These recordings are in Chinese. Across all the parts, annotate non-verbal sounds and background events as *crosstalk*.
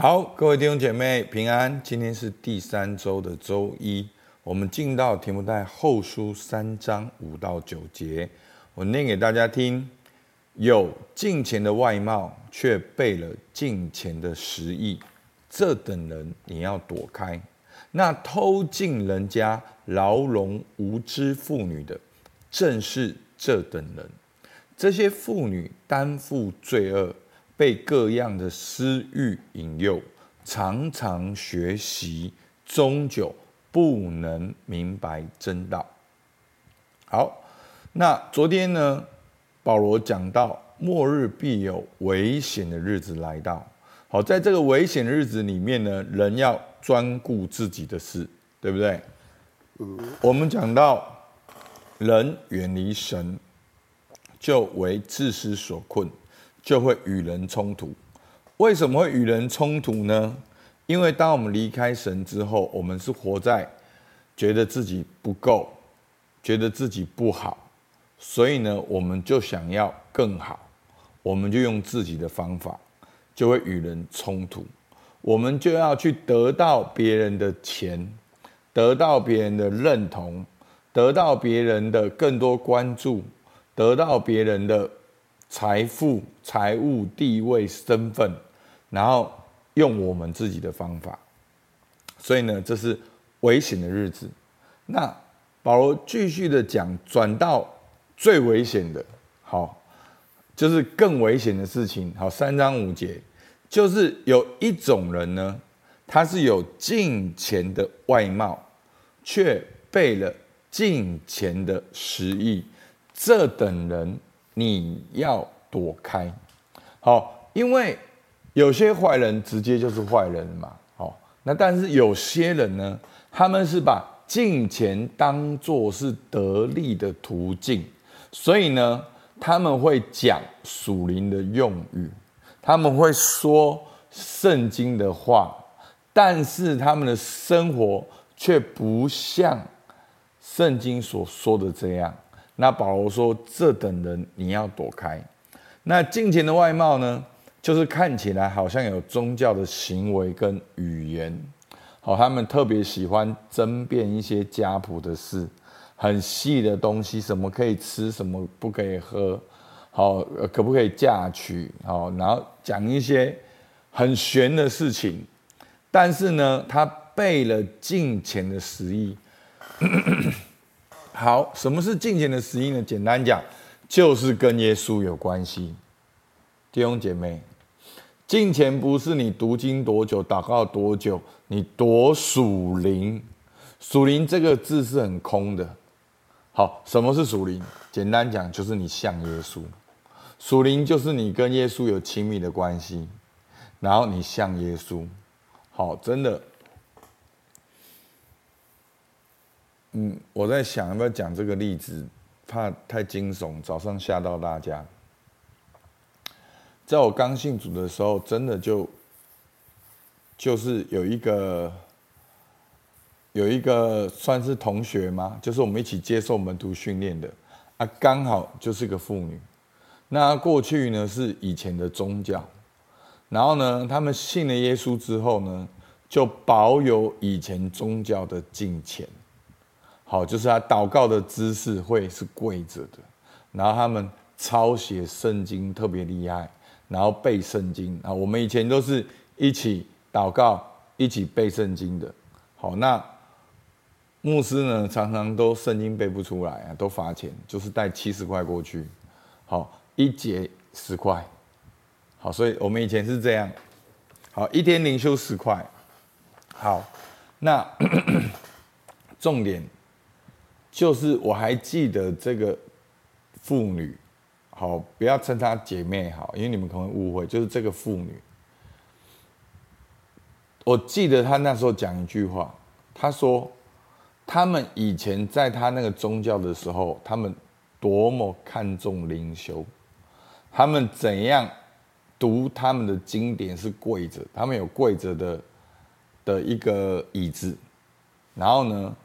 好，各位弟兄姐妹平安。今天是第三周的周一，我们进到提摩太后书三章五到九节，我念给大家听。有敬虔的外貌，却背了敬虔的实意，这等人你要躲开。那偷进人家牢笼无知妇女的，正是这等人。这些妇女担负罪恶。被各样的私欲引诱，常常学习，终究不能明白真道。好，那昨天呢，保罗讲到末日必有危险的日子来到。好，在这个危险的日子里面呢，人要专顾自己的事，对不对？我们讲到人远离神，就为自私所困。就会与人冲突。为什么会与人冲突呢？因为当我们离开神之后，我们是活在觉得自己不够，觉得自己不好，所以呢，我们就想要更好，我们就用自己的方法，就会与人冲突。我们就要去得到别人的钱，得到别人的认同，得到别人的更多关注，得到别人的。财富、财务、地位、身份，然后用我们自己的方法，所以呢，这是危险的日子。那保罗继续的讲，转到最危险的，好，就是更危险的事情。好，三章五节，就是有一种人呢，他是有敬钱的外貌，却背了敬钱的实意，这等人。你要躲开，好，因为有些坏人直接就是坏人嘛，好，那但是有些人呢，他们是把金钱当做是得利的途径，所以呢，他们会讲属灵的用语，他们会说圣经的话，但是他们的生活却不像圣经所说的这样。那保罗说：“这等人你要躲开。那敬钱的外貌呢，就是看起来好像有宗教的行为跟语言。好，他们特别喜欢争辩一些家谱的事，很细的东西，什么可以吃，什么不可以喝，好，可不可以嫁娶？好，然后讲一些很玄的事情。但是呢，他背了敬钱的实意。”好，什么是敬虔的实意呢？简单讲，就是跟耶稣有关系。弟兄姐妹，敬虔不是你读经多久、祷告多久，你多属灵。属灵这个字是很空的。好，什么是属灵？简单讲，就是你像耶稣。属灵就是你跟耶稣有亲密的关系，然后你像耶稣。好，真的。嗯，我在想要不要讲这个例子，怕太惊悚，早上吓到大家。在我刚信主的时候，真的就就是有一个有一个算是同学吗？就是我们一起接受门徒训练的啊，刚好就是个妇女。那过去呢是以前的宗教，然后呢，他们信了耶稣之后呢，就保有以前宗教的敬虔。好，就是他祷告的姿势会是跪着的，然后他们抄写圣经特别厉害，然后背圣经啊。我们以前都是一起祷告、一起背圣经的。好，那牧师呢，常常都圣经背不出来啊，都罚钱，就是带七十块过去。好，一节十块。好，所以我们以前是这样。好，一天灵修十块。好，那 *clears throat* 重点。就是我还记得这个妇女，好，不要称她姐妹好，因为你们可能误会。就是这个妇女，我记得她那时候讲一句话，她说他们以前在她那个宗教的时候，他们多么看重灵修，他们怎样读他们的经典是跪着，他们有跪着的的一个椅子，然后呢，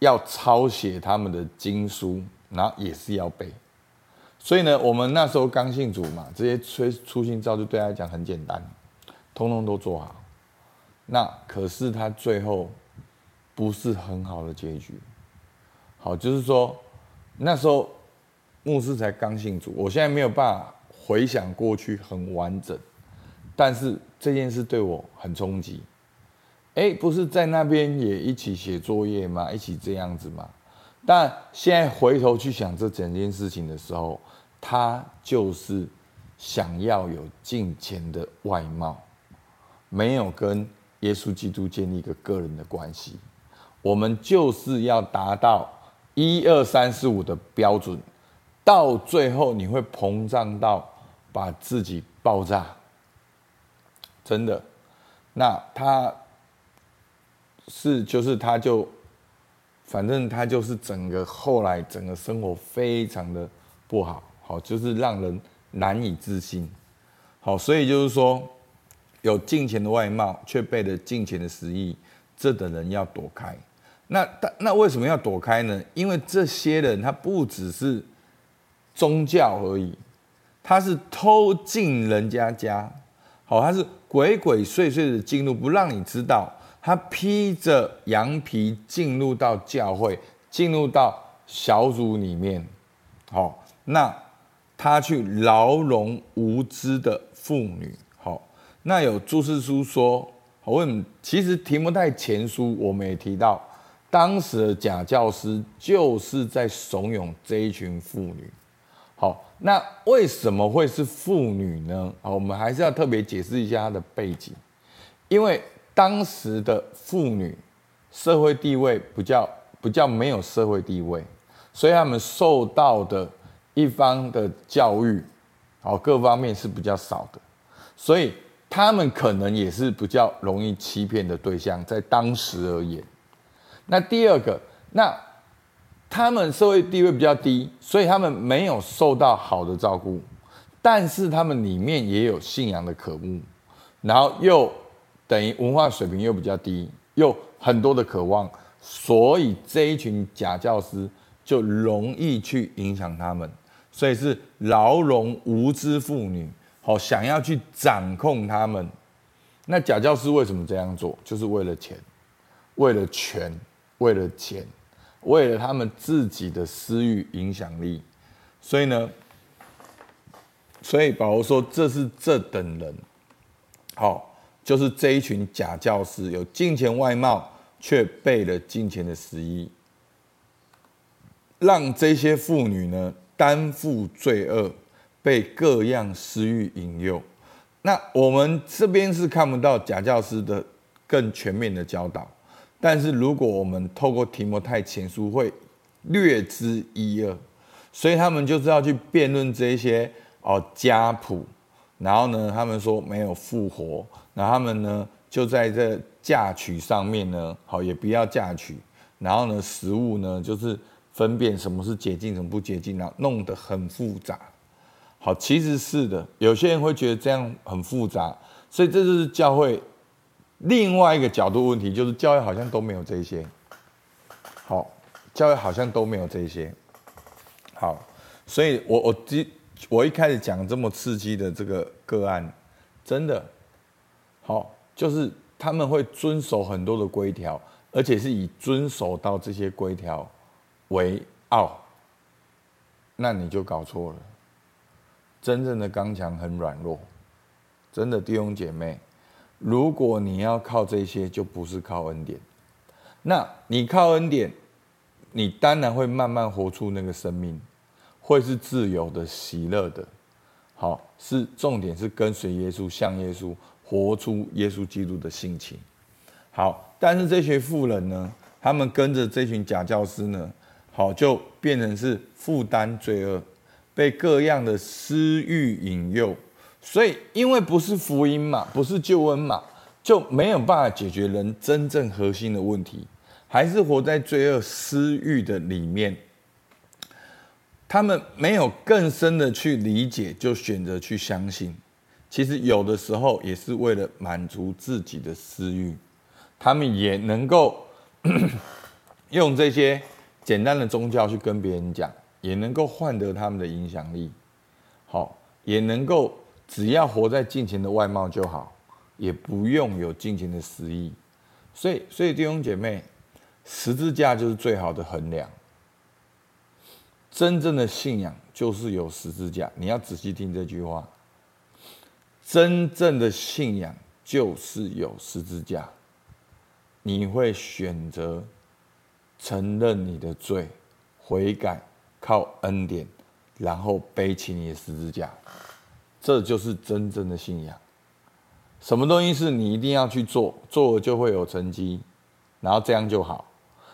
要抄写他们的经书，然后也是要背，所以呢，我们那时候刚信主嘛，这些催初信造就对他来讲很简单，通通都做好。那可是他最后不是很好的结局。好，就是说那时候牧师才刚信主，我现在没有办法回想过去很完整，但是这件事对我很冲击。哎，不是在那边也一起写作业吗？一起这样子吗？但现在回头去想这整件事情的时候，他就是想要有金钱的外貌，没有跟耶稣基督建立一个个人的关系。我们就是要达到一二三四五的标准，到最后你会膨胀到把自己爆炸，真的。那他是就是他就。反正他就是整个后来整个生活非常的不好，好就是让人难以置信，好，所以就是说有金钱的外貌却背了金钱的实意，这等人要躲开。那那那为什么要躲开呢？因为这些人他不只是宗教而已，他是偷进人家家，好，他是鬼鬼祟祟的进入，不让你知道。他披着羊皮进入到教会，进入到小组里面，好，那他去牢笼无知的妇女，好，那有注释书说，我问，其实提摩太前书我们也提到，当时的假教师就是在怂恿这一群妇女，好，那为什么会是妇女呢？好，我们还是要特别解释一下它的背景，因为。当时的妇女社会地位比较比较没有社会地位，所以他们受到的一方的教育，好，各方面是比较少的，所以他们可能也是比较容易欺骗的对象，在当时而言。那第二个，那他们社会地位比较低，所以他们没有受到好的照顾，但是他们里面也有信仰的渴慕，然后又。等于文化水平又比较低，又很多的渴望，所以这一群假教师就容易去影响他们，所以是牢笼无知妇女，好想要去掌控他们。那假教师为什么这样做？就是为了钱，为了权，为了钱，为了他们自己的私欲影响力。所以呢，所以保罗说这是这等人，好。就是这一群假教师，有金钱外貌，却背了金钱的实意，让这些妇女呢担负罪恶，被各样私欲引诱。那我们这边是看不到假教师的更全面的教导，但是如果我们透过提摩太前书会略知一二，所以他们就是要去辩论这些哦家谱。然后呢，他们说没有复活，那他们呢就在这嫁娶上面呢，好也不要嫁娶。然后呢，食物呢就是分辨什么是洁净，什么不洁净，然后弄得很复杂。好，其实是的，有些人会觉得这样很复杂，所以这就是教会另外一个角度问题，就是教会好像都没有这些。好，教会好像都没有这些。好，所以我我我一开始讲这么刺激的这个个案，真的好，就是他们会遵守很多的规条，而且是以遵守到这些规条为傲，那你就搞错了。真正的刚强很软弱，真的弟兄姐妹，如果你要靠这些，就不是靠恩典。那你靠恩典，你当然会慢慢活出那个生命。会是自由的、喜乐的，好，是重点是跟随耶稣，像耶稣，活出耶稣基督的性情。好，但是这些富人呢，他们跟着这群假教师呢，好，就变成是负担罪恶，被各样的私欲引诱。所以，因为不是福音嘛，不是救恩嘛，就没有办法解决人真正核心的问题，还是活在罪恶、私欲的里面。他们没有更深的去理解，就选择去相信。其实有的时候也是为了满足自己的私欲，他们也能够 *coughs* 用这些简单的宗教去跟别人讲，也能够换得他们的影响力。好，也能够只要活在金钱的外貌就好，也不用有金钱的私意。所以，所以弟兄姐妹，十字架就是最好的衡量。真正的信仰就是有十字架。你要仔细听这句话。真正的信仰就是有十字架。你会选择承认你的罪，悔改，靠恩典，然后背起你的十字架。这就是真正的信仰。什么东西是你一定要去做，做了就会有成绩，然后这样就好，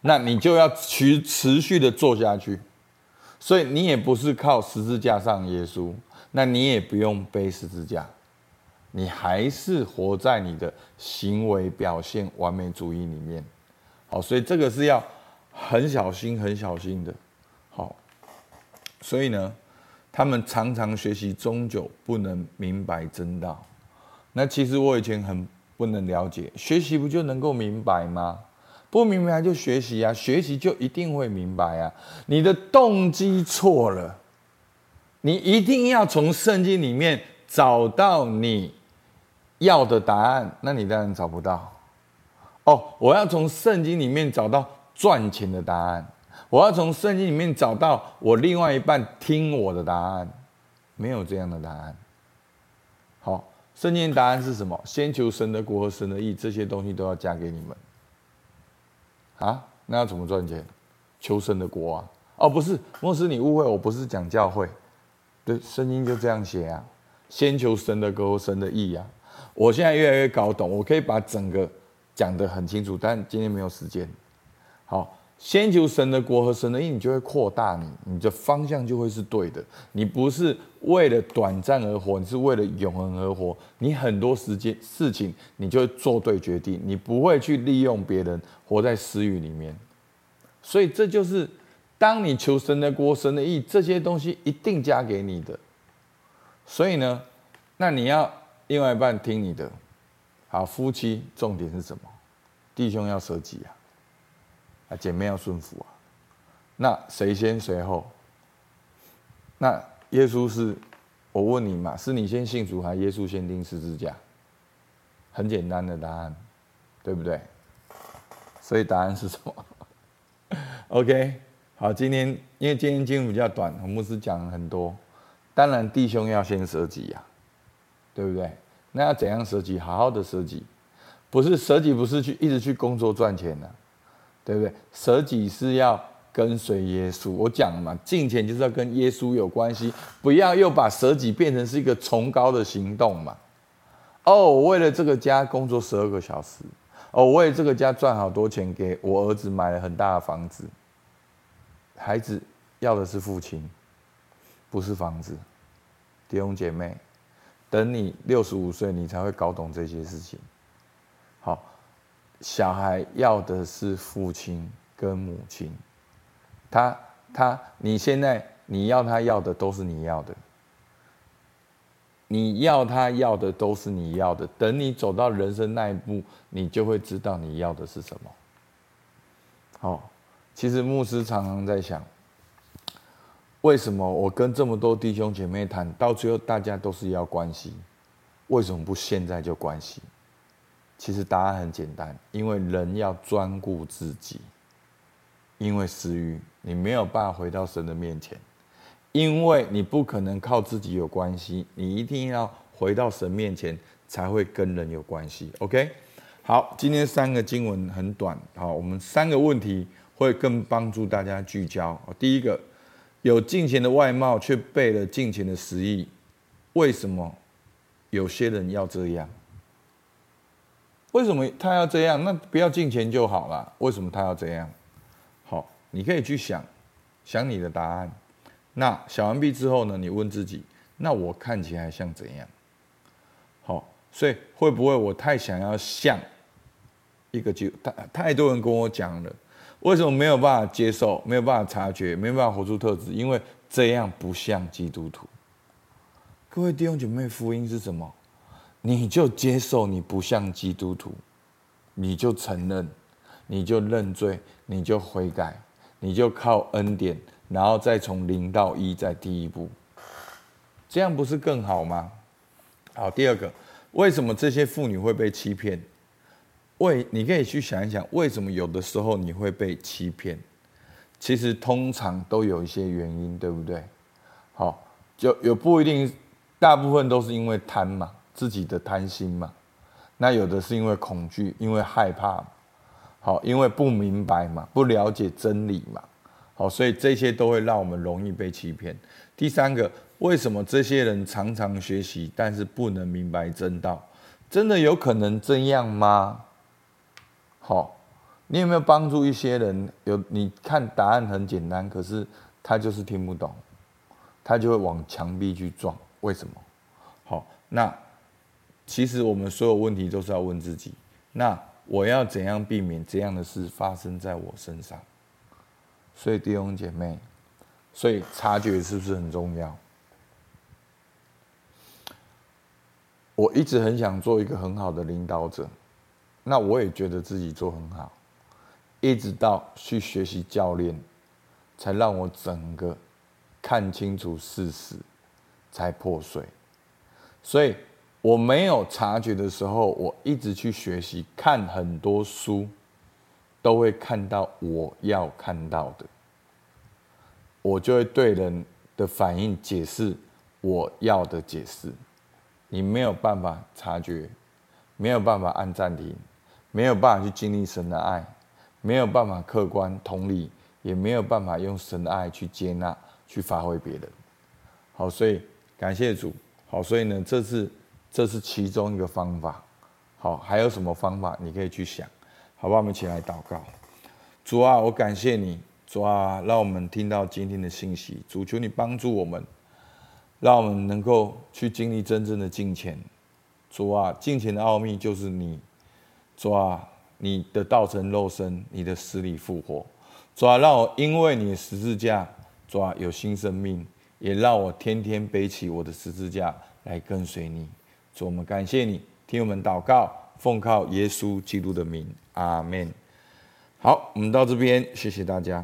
那你就要持持续的做下去。所以你也不是靠十字架上耶稣，那你也不用背十字架，你还是活在你的行为表现完美主义里面。好，所以这个是要很小心、很小心的。好，所以呢，他们常常学习，终究不能明白真道。那其实我以前很不能了解，学习不就能够明白吗？不明白就学习啊，学习就一定会明白啊。你的动机错了，你一定要从圣经里面找到你要的答案，那你当然找不到。哦，我要从圣经里面找到赚钱的答案，我要从圣经里面找到我另外一半听我的答案，没有这样的答案。好。圣经答案是什么？先求神的国和神的义，这些东西都要加给你们。啊，那要怎么赚钱？求神的国啊！哦，不是，牧师，你误会，我不是讲教会。对，圣经就这样写啊。先求神的国和神的义啊！我现在越来越搞懂，我可以把整个讲得很清楚，但今天没有时间。好。先求神的国和神的义，你就会扩大你，你的方向就会是对的。你不是为了短暂而活，你是为了永恒而活。你很多时间事情，你就会做对决定，你不会去利用别人，活在私欲里面。所以这就是，当你求神的国、神的义，这些东西一定加给你的。所以呢，那你要另外一半听你的。好，夫妻重点是什么？弟兄要舍己啊。啊，姐妹要顺服啊，那谁先谁后？那耶稣是，我问你嘛，是你先信主，还是耶稣先钉十字架？很简单的答案，对不对？所以答案是什么？*laughs* OK，好，今天因为今天经文比较短，我们牧师讲了很多。当然，弟兄要先舍己呀，对不对？那要怎样舍己？好好的舍己，不是舍己，不是去一直去工作赚钱的。对不对？舍己是要跟随耶稣。我讲嘛，金钱就是要跟耶稣有关系，不要又把舍己变成是一个崇高的行动嘛。哦，我为了这个家工作十二个小时，哦，我为了这个家赚好多钱，给我儿子买了很大的房子。孩子要的是父亲，不是房子。弟兄姐妹，等你六十五岁，你才会搞懂这些事情。好。小孩要的是父亲跟母亲，他他，你现在你要他要的都是你要的，你要他要的都是你要的。等你走到人生那一步，你就会知道你要的是什么。好，其实牧师常常在想，为什么我跟这么多弟兄姐妹谈，到最后大家都是要关系，为什么不现在就关系？其实答案很简单，因为人要专顾自己，因为私欲，你没有办法回到神的面前，因为你不可能靠自己有关系，你一定要回到神面前才会跟人有关系。OK，好，今天三个经文很短，好，我们三个问题会更帮助大家聚焦。第一个，有金钱的外貌却背了金钱的实意，为什么有些人要这样？为什么他要这样？那不要金钱就好了。为什么他要这样？好，你可以去想，想你的答案。那想完毕之后呢？你问自己：那我看起来像怎样？好，所以会不会我太想要像一个就太太多人跟我讲了，为什么没有办法接受？没有办法察觉？没有办法活出特质？因为这样不像基督徒。各位弟兄姐妹，福音是什么？你就接受你不像基督徒，你就承认，你就认罪，你就悔改，你就靠恩典，然后再从零到一，再第一步，这样不是更好吗？好，第二个，为什么这些妇女会被欺骗？为你可以去想一想，为什么有的时候你会被欺骗？其实通常都有一些原因，对不对？好，就有不一定，大部分都是因为贪嘛，自己的贪心嘛。那有的是因为恐惧，因为害怕，好，因为不明白嘛，不了解真理嘛。好，所以这些都会让我们容易被欺骗。第三个，为什么这些人常常学习，但是不能明白真道？真的有可能这样吗？好。你有没有帮助一些人？有，你看答案很简单，可是他就是听不懂，他就会往墙壁去撞。为什么？好，那其实我们所有问题都是要问自己。那我要怎样避免这样的事发生在我身上？所以弟兄姐妹，所以察觉是不是很重要？我一直很想做一个很好的领导者，那我也觉得自己做很好。一直到去学习教练，才让我整个看清楚事实，才破碎。所以我没有察觉的时候，我一直去学习，看很多书，都会看到我要看到的，我就会对人的反应解释我要的解释。你没有办法察觉，没有办法按暂停，没有办法去经历神的爱。没有办法客观同理，也没有办法用神的爱去接纳、去发挥别人。好，所以感谢主。好，所以呢，这是这是其中一个方法。好，还有什么方法你可以去想？好吧，我们一起来祷告。主啊，我感谢你。主啊，让我们听到今天的信息。主，求你帮助我们，让我们能够去经历真正的金钱。主啊，金钱的奥秘就是你。主啊。你的道成肉身，你的死里复活，主啊，让我因为你十字架，主啊，有新生命，也让我天天背起我的十字架来跟随你。主，我们感谢你，听我们祷告，奉靠耶稣基督的名，阿门。好，我们到这边，谢谢大家。